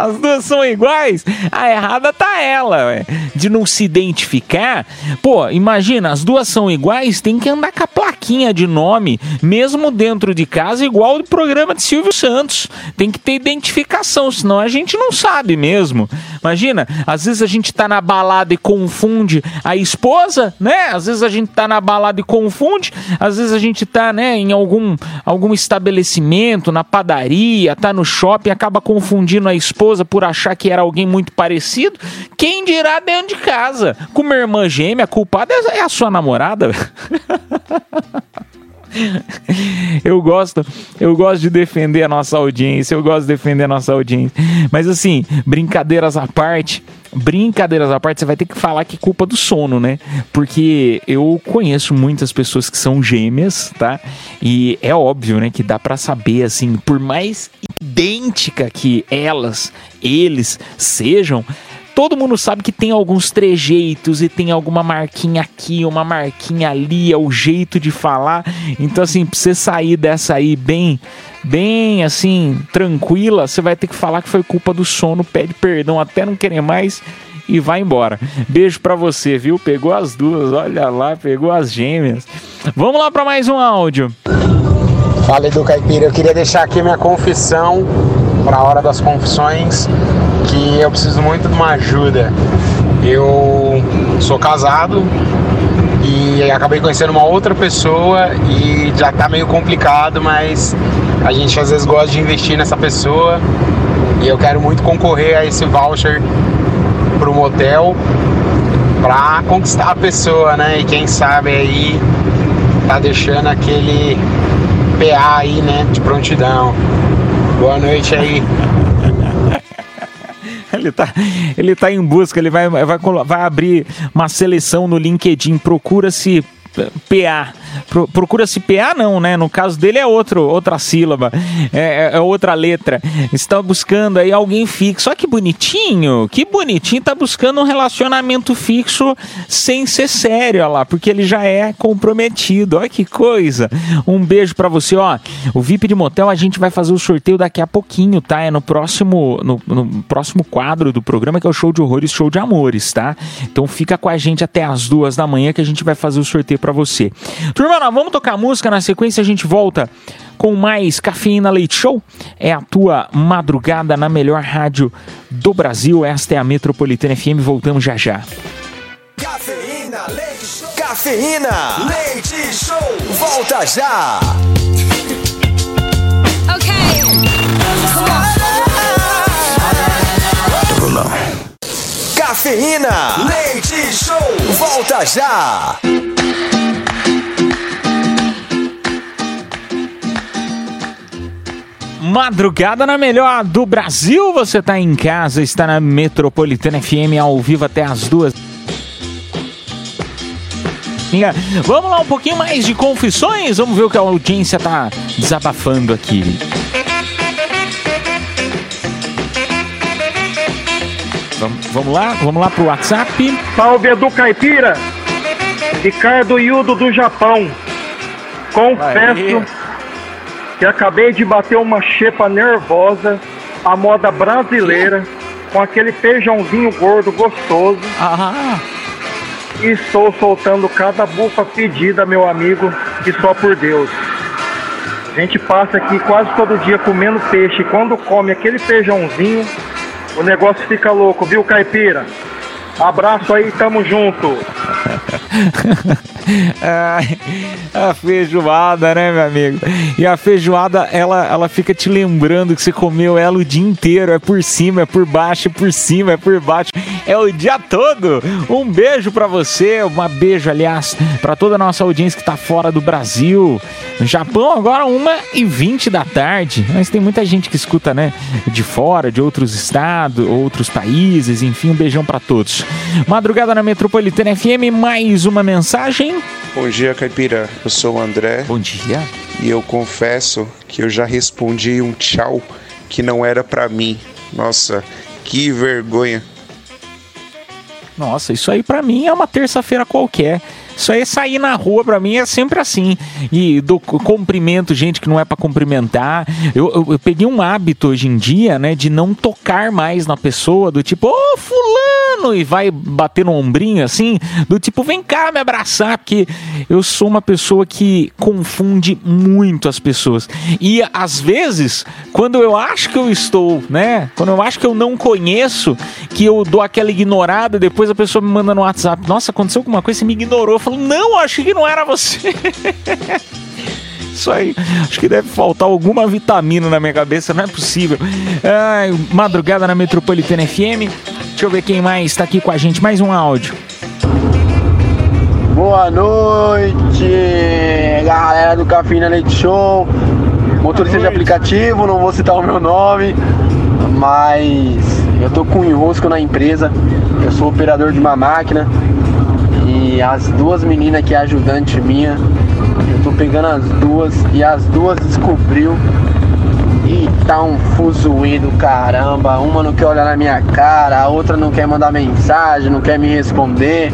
As duas são iguais. A errada tá ela, ué. de não se identificar. Pô, imagina, as duas são iguais, tem que andar com a plaquinha de nome, mesmo dentro de casa, igual o programa de Silvio Santos. Tem que ter identificação, senão a gente não sabe mesmo. Imagina, às vezes a gente tá na balada e confunde a esposa, né? Às vezes a gente tá na balada e confunde, às vezes a gente tá, né, em algum, algum estabelecimento, na padaria, tá no shopping, acaba confundindo a esposa por achar que era alguém muito parecido. Quem dirá dentro de casa? Com uma irmã gêmea, culpada é a sua namorada. (laughs) eu gosto, eu gosto de defender a nossa audiência, eu gosto de defender a nossa audiência. Mas assim, brincadeiras à parte, brincadeiras à parte, você vai ter que falar que é culpa do sono, né? Porque eu conheço muitas pessoas que são gêmeas, tá? E é óbvio, né, que dá para saber assim, por mais idêntica que elas, eles sejam, todo mundo sabe que tem alguns trejeitos e tem alguma marquinha aqui, uma marquinha ali, é o jeito de falar. Então, assim, pra você sair dessa aí bem, bem assim, tranquila, você vai ter que falar que foi culpa do sono, pede perdão até não querer mais e vai embora. Beijo pra você, viu? Pegou as duas, olha lá, pegou as gêmeas. Vamos lá para mais um áudio. Fala Edu Caipira, eu queria deixar aqui minha confissão para a hora das confissões que eu preciso muito de uma ajuda. Eu sou casado e acabei conhecendo uma outra pessoa e já tá meio complicado, mas a gente às vezes gosta de investir nessa pessoa e eu quero muito concorrer a esse voucher pro motel pra conquistar a pessoa, né? E quem sabe aí tá deixando aquele PA aí, né? De prontidão. Boa noite aí. Ele tá, ele tá em busca, ele vai, vai, vai abrir uma seleção no LinkedIn, procura-se PA. Pro, Procura-se PA, não, né? No caso dele é outro, outra sílaba, é, é, é, outra letra. Está buscando aí alguém fixo. Olha que bonitinho, que bonitinho. Tá buscando um relacionamento fixo sem ser sério, olha lá, porque ele já é comprometido. Olha que coisa. Um beijo para você, ó. O VIP de motel a gente vai fazer o sorteio daqui a pouquinho, tá? É no próximo, no, no próximo quadro do programa que é o show de horrores, show de amores, tá? Então fica com a gente até as duas da manhã que a gente vai fazer o sorteio para você. Turma, nós vamos tocar música, na sequência a gente volta com mais Cafeína Leite Show. É a tua madrugada na melhor rádio do Brasil. Esta é a Metropolitana FM. Voltamos já já. Cafeína Leite Show. Cafeína Leite Show. Volta já. Okay. Cafeína Leite Show. Volta já. Madrugada na melhor do Brasil. Você tá em casa, está na Metropolitana FM ao vivo até as duas. Vamos lá, um pouquinho mais de confissões. Vamos ver o que a audiência tá desabafando aqui. Vamos, vamos lá, vamos lá pro WhatsApp. Salve Edu Caipira, Ricardo Yudo do Japão. Confesso Aê. Que acabei de bater uma xepa nervosa, a moda brasileira, com aquele feijãozinho gordo gostoso. Ah. E estou soltando cada bufa pedida, meu amigo, e só por Deus. A gente passa aqui quase todo dia comendo peixe. E quando come aquele feijãozinho, o negócio fica louco, viu, caipira? Abraço aí, tamo junto. (laughs) A feijoada, né, meu amigo? E a feijoada, ela, ela fica te lembrando que você comeu ela o dia inteiro. É por cima, é por baixo, é por cima, é por baixo. É o dia todo. Um beijo para você, um beijo, aliás, para toda a nossa audiência que tá fora do Brasil. No Japão, agora 1h20 da tarde. Mas tem muita gente que escuta, né? De fora, de outros estados, outros países, enfim, um beijão para todos. Madrugada na Metropolitana FM, mais uma mensagem. Bom dia, Caipira. Eu sou o André. Bom dia. E eu confesso que eu já respondi um tchau que não era para mim. Nossa, que vergonha. Nossa, isso aí para mim é uma terça-feira qualquer. Isso aí sair na rua para mim é sempre assim. E do cumprimento, gente que não é para cumprimentar. Eu, eu, eu, peguei um hábito hoje em dia, né, de não tocar mais na pessoa, do tipo, ô oh, fulano, e vai bater no ombrinho assim, do tipo, vem cá me abraçar, porque eu sou uma pessoa que confunde muito as pessoas. E às vezes, quando eu acho que eu estou, né, quando eu acho que eu não conheço, que eu dou aquela ignorada, depois a pessoa me manda no WhatsApp, nossa, aconteceu alguma coisa, você me ignorou. Eu falo, não, acho que não era você. (laughs) Isso aí, acho que deve faltar alguma vitamina na minha cabeça, não é possível. Ai, madrugada na Metropolitana FM. Deixa eu ver quem mais está aqui com a gente. Mais um áudio. Boa noite, galera do Cafina Leite Show. Motorista de aplicativo, não vou citar o meu nome, mas eu tô com um enrosco na empresa. Eu sou operador de uma máquina as duas meninas que é ajudante minha, eu tô pegando as duas e as duas descobriu e tá um fuzuê do caramba. Uma não quer olhar na minha cara, a outra não quer mandar mensagem, não quer me responder.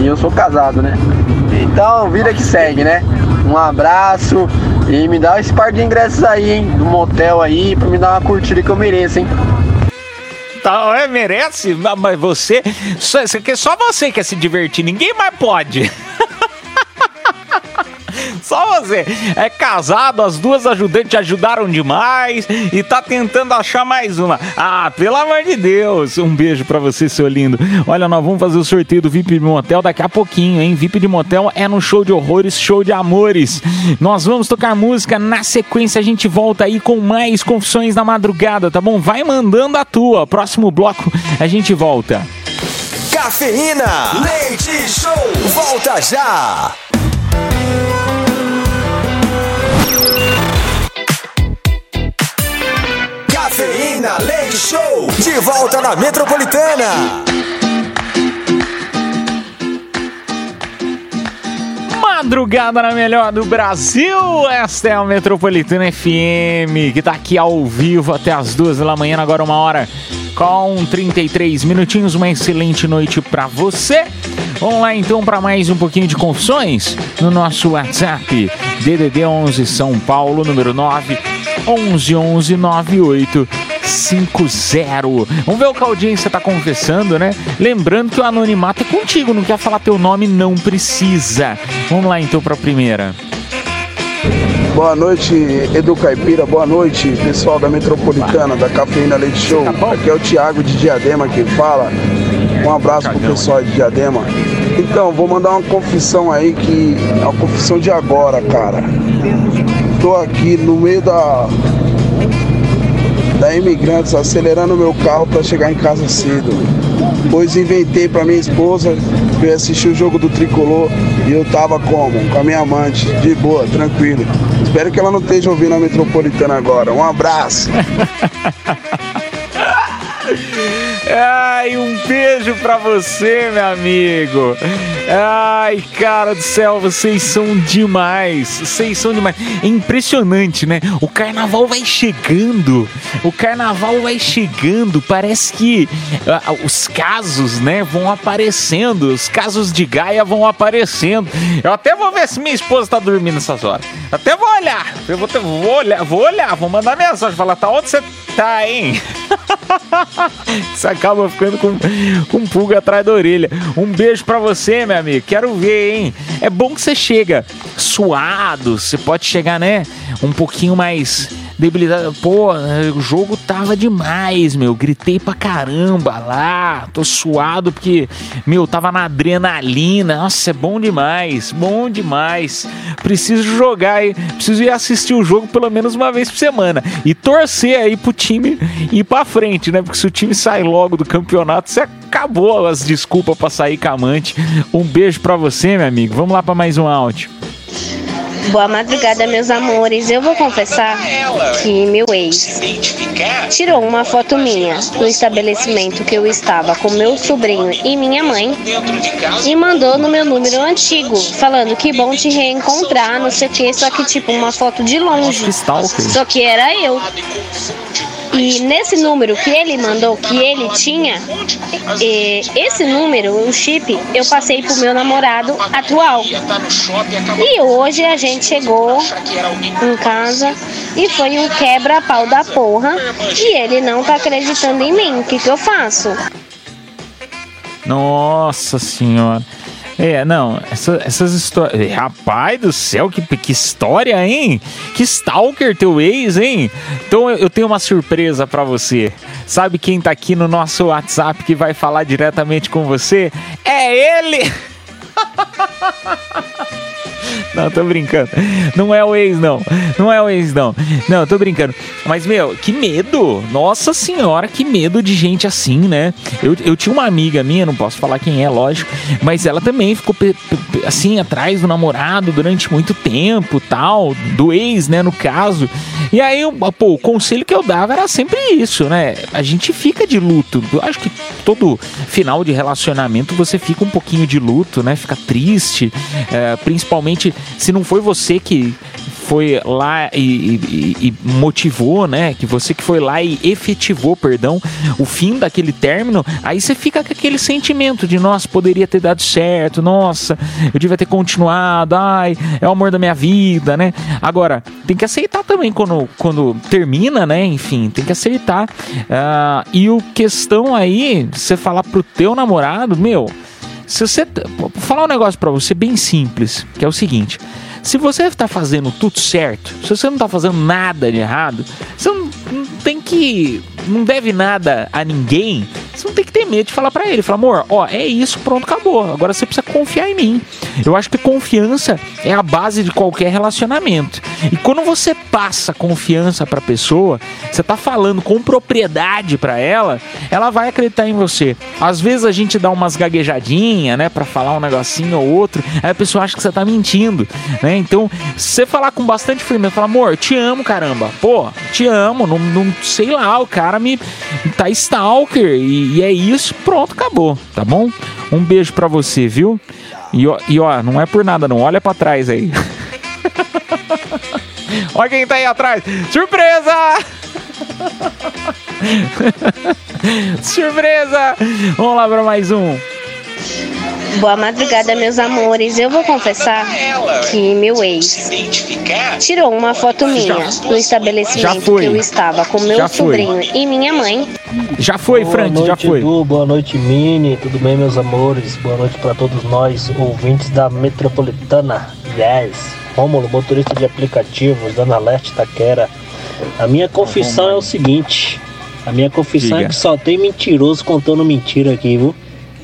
E eu sou casado, né? Então, vida que segue, né? Um abraço e me dá esse par de ingressos aí, hein? Do motel aí, pra me dar uma curtida que eu mereço, hein? Tá, é, merece, mas você. Só, só você quer se divertir, ninguém mais pode. (laughs) Só você. É casado, as duas ajudantes ajudaram demais e tá tentando achar mais uma. Ah, pelo amor de Deus. Um beijo para você, seu lindo. Olha, nós vamos fazer o sorteio do VIP de motel daqui a pouquinho, hein? VIP de motel é no show de horrores, show de amores. Nós vamos tocar música. Na sequência, a gente volta aí com mais confissões da madrugada, tá bom? Vai mandando a tua. Próximo bloco, a gente volta. Cafeína, leite show, volta já! Cafeína Leite Show, de volta na Metropolitana. Madrugada na melhor do Brasil. Esta é a Metropolitana FM, que tá aqui ao vivo até as duas da manhã, agora uma hora com 33 minutinhos. Uma excelente noite para você. Vamos lá então para mais um pouquinho de confissões no nosso WhatsApp DDD 11 São Paulo número 9 11 11 98 50. Vamos ver o que a audiência tá confessando, né? Lembrando que o anonimato é contigo, não quer falar teu nome, não precisa. Vamos lá então para a primeira. Boa noite, Edu Caipira. Boa noite, pessoal da Metropolitana, da Cafeína Leite Show. Aqui é o Thiago de Diadema que fala. Um abraço pro pessoal de Diadema. Então, vou mandar uma confissão aí que é uma confissão de agora, cara. Tô aqui no meio da da Imigrantes acelerando meu carro para chegar em casa cedo. Pois inventei para minha esposa que eu o jogo do Tricolor e eu tava como? Com a minha amante, de boa, tranquilo. Espero que ela não esteja ouvindo a Metropolitana agora. Um abraço. (laughs) Ai, um beijo pra você, meu amigo. Ai, cara do céu, vocês são demais. Vocês são demais. É impressionante, né? O carnaval vai chegando. O carnaval vai chegando. Parece que uh, os casos, né, vão aparecendo. Os casos de Gaia vão aparecendo. Eu até vou ver se minha esposa tá dormindo nessas horas. Até vou olhar. Eu vou, ter, vou olhar, vou olhar, vou mandar mensagem, falar, tá onde você tá, hein? (laughs) Você acaba ficando com, com pulga atrás da orelha. Um beijo para você, meu amigo. Quero ver, hein? É bom que você chega suado. Você pode chegar, né? Um pouquinho mais debilidade. Pô, o jogo tava demais, meu. Gritei pra caramba lá. Tô suado porque, meu, tava na adrenalina. Nossa, é bom demais. Bom demais. Preciso jogar aí. Preciso ir assistir o jogo pelo menos uma vez por semana. E torcer aí pro time ir pra frente, né? Porque se o time sai logo do campeonato, você acabou as desculpas pra sair com amante. Um beijo pra você, meu amigo. Vamos lá pra mais um áudio. Boa madrugada, meus amores. Eu vou confessar que meu ex tirou uma foto minha no estabelecimento que eu estava com meu sobrinho e minha mãe e mandou no meu número antigo, falando que bom te reencontrar, não sei o que, só que tipo uma foto de longe. Só que era eu. E nesse número que ele mandou, que ele tinha, esse número, o chip, eu passei pro meu namorado atual. E hoje a gente chegou em casa e foi um quebra-pau da porra e ele não tá acreditando em mim. O que, que eu faço? Nossa senhora. É, não, essa, essas histórias. Rapaz do céu, que, que história, hein? Que stalker teu ex, hein? Então eu, eu tenho uma surpresa para você. Sabe quem tá aqui no nosso WhatsApp que vai falar diretamente com você? É ele! (laughs) (laughs) Não, tô brincando. Não é o ex, não. Não é o ex, não. Não, tô brincando. Mas, meu, que medo. Nossa senhora, que medo de gente assim, né? Eu, eu tinha uma amiga minha, não posso falar quem é, lógico, mas ela também ficou assim, atrás do namorado durante muito tempo, tal, do ex, né, no caso. E aí, pô, o conselho que eu dava era sempre isso, né? A gente fica de luto. Eu acho que todo final de relacionamento você fica um pouquinho de luto, né? Fica triste, é, principalmente se não foi você que foi lá e, e, e, motivou, né? Que você que foi lá e efetivou, perdão, o fim daquele término, aí você fica com aquele sentimento de, nossa, poderia ter dado certo, nossa, eu devia ter continuado, ai, é o amor da minha vida, né? Agora, tem que aceitar também quando, quando termina, né? Enfim, tem que aceitar. Uh, e o questão aí, você falar pro teu namorado, meu, se você. Vou falar um negócio para você bem simples, que é o seguinte. Se você está fazendo tudo certo, se você não está fazendo nada de errado, você não, não tem que. não deve nada a ninguém você não tem que ter medo de falar para ele. Falar, amor, ó, é isso, pronto, acabou. Agora você precisa confiar em mim. Eu acho que confiança é a base de qualquer relacionamento. E quando você passa confiança pra pessoa, você tá falando com propriedade para ela, ela vai acreditar em você. Às vezes a gente dá umas gaguejadinhas, né, para falar um negocinho ou outro, aí a pessoa acha que você tá mentindo, né? Então, se você falar com bastante firmeza, falar, amor, te amo, caramba. Pô, te amo, não, não sei lá, o cara me tá stalker e e é isso, pronto, acabou, tá bom? Um beijo para você, viu? E ó, e ó, não é por nada, não. Olha para trás aí. (laughs) Olha quem tá aí atrás. Surpresa! (laughs) Surpresa! Vamos lá para mais um. Boa madrugada, meus amores. Eu vou confessar que meu ex tirou uma foto minha no estabelecimento que eu estava com meu Já sobrinho e minha mãe. Já foi, Boa Frank, noite, já foi. Edu, boa noite, Mini. Tudo bem, meus amores? Boa noite para todos nós, ouvintes da Metropolitana. Yes. Rômulo, motorista de aplicativos, Dona Leste Taquera. A minha confissão é o seguinte. A minha confissão Diga. é que só tem mentiroso contando mentira aqui, viu?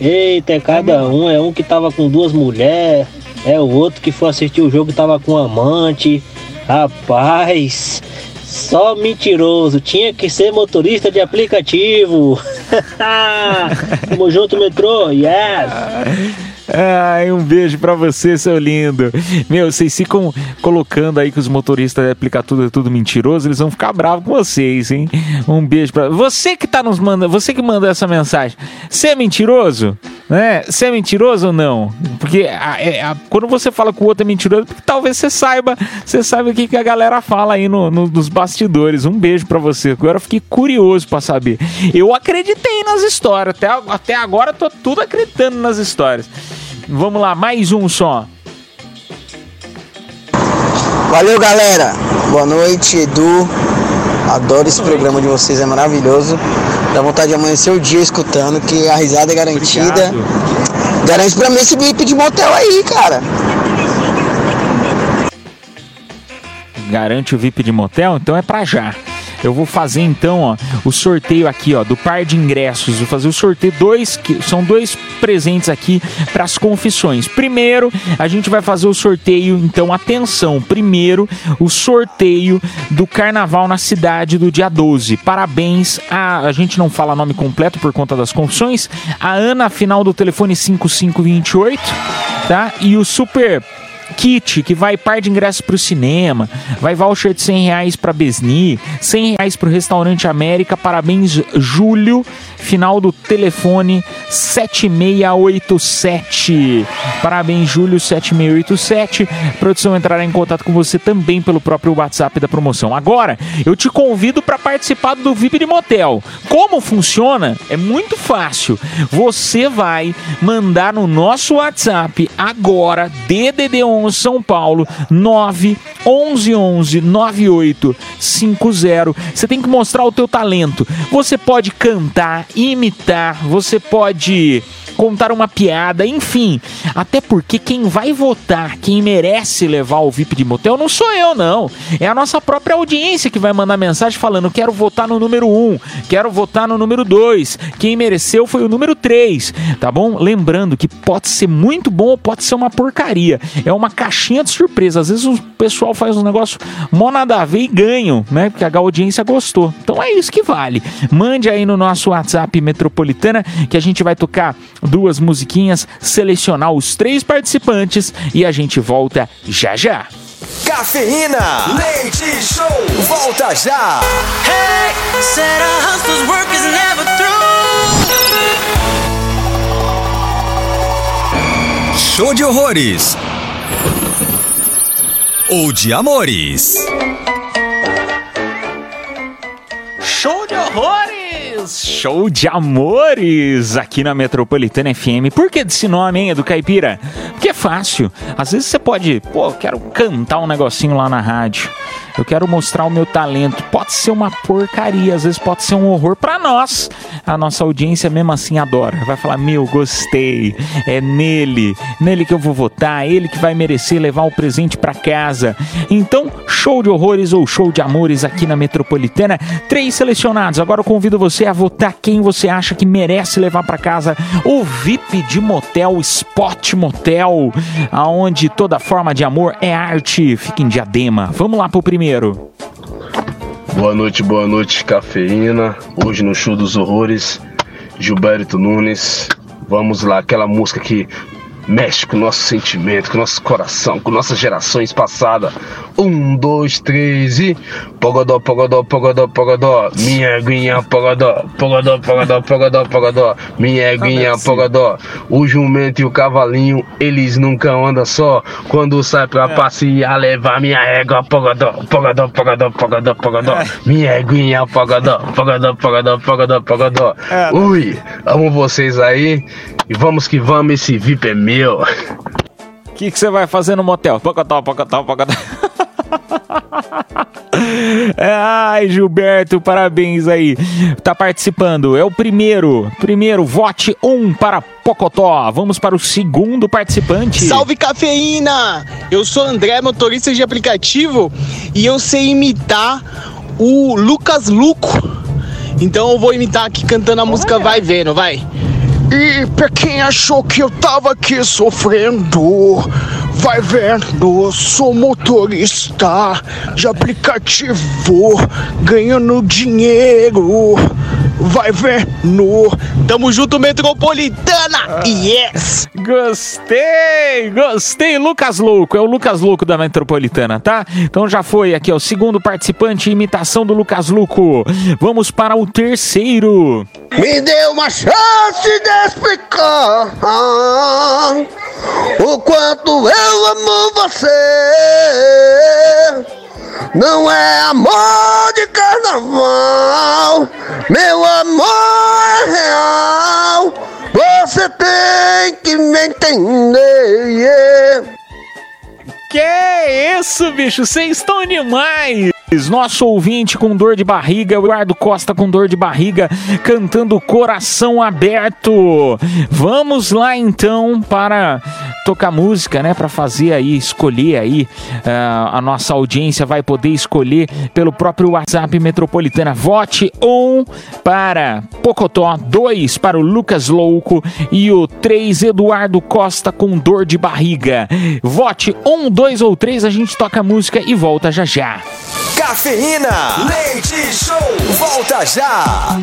Eita, é cada um. É um que tava com duas mulheres, é o outro que foi assistir o jogo e tava com um amante. Rapaz, só mentiroso. Tinha que ser motorista de aplicativo. (laughs) Tamo junto, metrô. Yes! Ai, um beijo pra você, seu lindo. Meu, vocês ficam colocando aí que os motoristas de aplicativo é tudo mentiroso, eles vão ficar bravos com vocês, hein? Um beijo pra você que tá nos mandando, você que mandou essa mensagem. Você é mentiroso? Né? Você é mentiroso ou não? Porque a- é- a- quando você fala que o outro é mentiroso, porque talvez você saiba, você sabe o que, que a galera fala aí no, no- nos bastidores. Um beijo pra você. Agora eu fiquei curioso pra saber. Eu acreditei nas histórias, até, até agora eu tô tudo acreditando nas histórias. Vamos lá, mais um só. Valeu, galera. Boa noite, Edu. Adoro esse programa de vocês, é maravilhoso. Dá vontade de amanhecer o dia escutando, que a risada é garantida. Garante pra mim esse bip de motel aí, cara. Garante o VIP de motel? Então é pra já. Eu vou fazer então, ó, o sorteio aqui, ó, do par de ingressos. Vou fazer o sorteio dois, que são dois presentes aqui para as confissões. Primeiro, a gente vai fazer o sorteio, então atenção, primeiro o sorteio do carnaval na cidade do dia 12. Parabéns a a gente não fala nome completo por conta das confissões. A Ana, final do telefone 5528, tá? E o super kit que vai par de ingressos pro cinema, vai voucher de 100 reais pra Besni, 100 reais pro Restaurante América, parabéns Júlio, final do telefone 7687, parabéns Júlio 7687, produção entrará em contato com você também pelo próprio WhatsApp da promoção. Agora, eu te convido para participar do VIP de Motel. Como funciona? É muito fácil. Você vai mandar no nosso WhatsApp agora, DDD 11 São Paulo 9 11 11 98 50. Você tem que mostrar o teu talento. Você pode cantar, imitar, você pode contar uma piada, enfim. Até porque quem vai votar, quem merece levar o VIP de motel, não sou eu, não. É a nossa própria audiência que vai mandar mensagem falando: quero votar no número 1, quero votar no número 2. Quem mereceu foi o número 3, tá bom? Lembrando que pode ser muito bom ou pode ser uma porcaria. É uma caixinha de surpresa. Às vezes o pessoal faz um negócio mó nada a ver e ganham, né? Porque a audiência gostou. Então é isso que vale. Mande aí no nosso WhatsApp Metropolitana que a gente vai tocar duas musiquinhas, selecionar os três participantes e a gente volta já já. Cafeína, leite show, volta já. Hey, said work is never through. Show de horrores. Ou de amores. Show de horrores! Show de amores aqui na Metropolitana FM. Por que desse nome, hein, do Caipira? Porque é fácil. Às vezes você pode, pô, quero cantar um negocinho lá na rádio. Eu quero mostrar o meu talento. Pode ser uma porcaria, às vezes pode ser um horror para nós. A nossa audiência mesmo assim adora. Vai falar: "Meu, gostei. É nele, nele que eu vou votar, ele que vai merecer levar o presente para casa". Então, show de horrores ou show de amores aqui na Metropolitana, três selecionados. Agora eu convido você a votar quem você acha que merece levar para casa o VIP de motel, Spot Motel, aonde toda forma de amor é arte. Fica em diadema. Vamos lá pro primeiro. Boa noite, boa noite, cafeína. Hoje no show dos horrores, Gilberto Nunes. Vamos lá, aquela música que mexe com o nosso sentimento, com o nosso coração, com nossas gerações passadas. Um, dois, três e. Pogodó, pogodó, pogodó, pogodó. Minha aguinha, pogodó, pogodó, pogodó, pogodó, pogodó. Minha aguinha, pogodó. O jumento e o cavalinho, eles nunca andam só. Quando sai pra passear, levar minha égua, pogodó, pogodó, pogodó, pogodó, pogodó. Minha aguinha, pogodó, pogodó, pogodó, pogodó, pogodó. Ui, amo vocês aí. E vamos que vamos, esse VIP é meu. O que que você vai fazer no motel? Pocotó, pocotó, pocotó. (laughs) Ai, Gilberto, parabéns aí. Tá participando. É o primeiro. Primeiro, vote um para Pocotó. Vamos para o segundo participante. Salve cafeína! Eu sou André, motorista de aplicativo, e eu sei imitar o Lucas Luco. Então eu vou imitar aqui cantando a música Vai Vendo, vai. E pra quem achou que eu tava aqui sofrendo, vai vendo, sou motorista de aplicativo, ganhando dinheiro, vai vendo. Tamo junto, Metropolitana! Yes! Gostei, gostei. Lucas Louco, é o Lucas Louco da Metropolitana, tá? Então já foi aqui, ó, o segundo participante, imitação do Lucas Louco. Vamos para o terceiro. Me dê uma chance de explicar o quanto eu amo você. Não é amor de carnaval, meu amor é real. Você tem que me entender. Que isso, bicho? Vocês estão demais! Nosso ouvinte com dor de barriga, Eduardo Costa com dor de barriga, cantando Coração Aberto. Vamos lá então para tocar música, né? Para fazer aí, escolher aí. Uh, a nossa audiência vai poder escolher pelo próprio WhatsApp Metropolitana. Vote um para Pocotó, dois para o Lucas Louco e o três Eduardo Costa com dor de barriga. Vote um, dois ou três, a gente toca música e volta já já. Cafeína, leite show, volta já.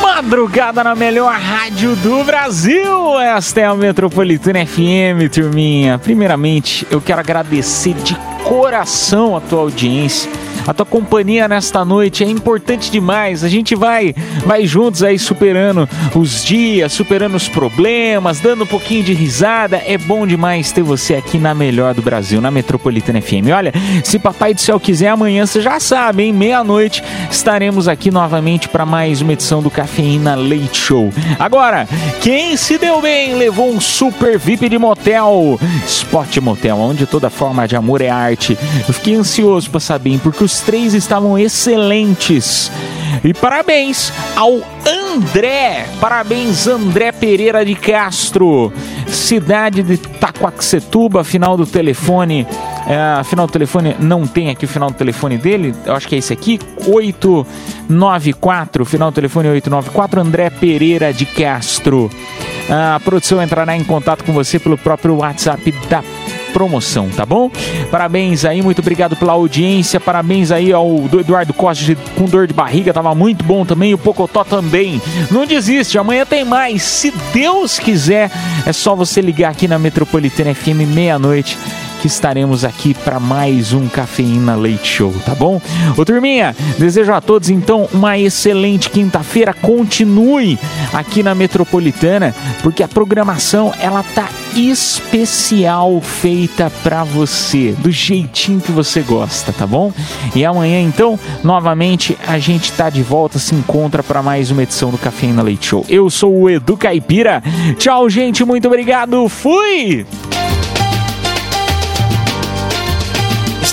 Madrugada na melhor rádio do Brasil. Esta é a Metropolitana FM, turminha. Primeiramente, eu quero agradecer de coração a tua audiência a tua companhia nesta noite. É importante demais. A gente vai, vai juntos aí superando os dias, superando os problemas, dando um pouquinho de risada. É bom demais ter você aqui na melhor do Brasil, na Metropolitana FM. Olha, se Papai do Céu quiser, amanhã você já sabe, hein? Meia-noite estaremos aqui novamente para mais uma edição do Cafeína Leite Show. Agora, quem se deu bem levou um super VIP de motel, Spot Motel, onde toda forma de amor é arte. Eu fiquei ansioso para saber, porque os três estavam excelentes. E parabéns ao André, parabéns André Pereira de Castro, cidade de Taquacetuba, final do telefone é, final do telefone não tem aqui o final do telefone dele, eu acho que é esse aqui, 894, final do telefone 894, André Pereira de Castro. A produção entrará em contato com você pelo próprio WhatsApp da promoção, tá bom? Parabéns aí, muito obrigado pela audiência. Parabéns aí ao do Eduardo Costa com dor de barriga, tava muito bom também. O Pocotó também. Não desiste, amanhã tem mais. Se Deus quiser, é só você ligar aqui na Metropolitana FM meia-noite que estaremos aqui para mais um Cafeína Leite Show, tá bom? Ô turminha, desejo a todos então uma excelente quinta-feira. Continue aqui na Metropolitana, porque a programação ela tá especial feita para você, do jeitinho que você gosta, tá bom? E amanhã então, novamente a gente tá de volta, se encontra para mais uma edição do Cafeína Leite Show. Eu sou o Edu Caipira. Tchau, gente, muito obrigado. Fui.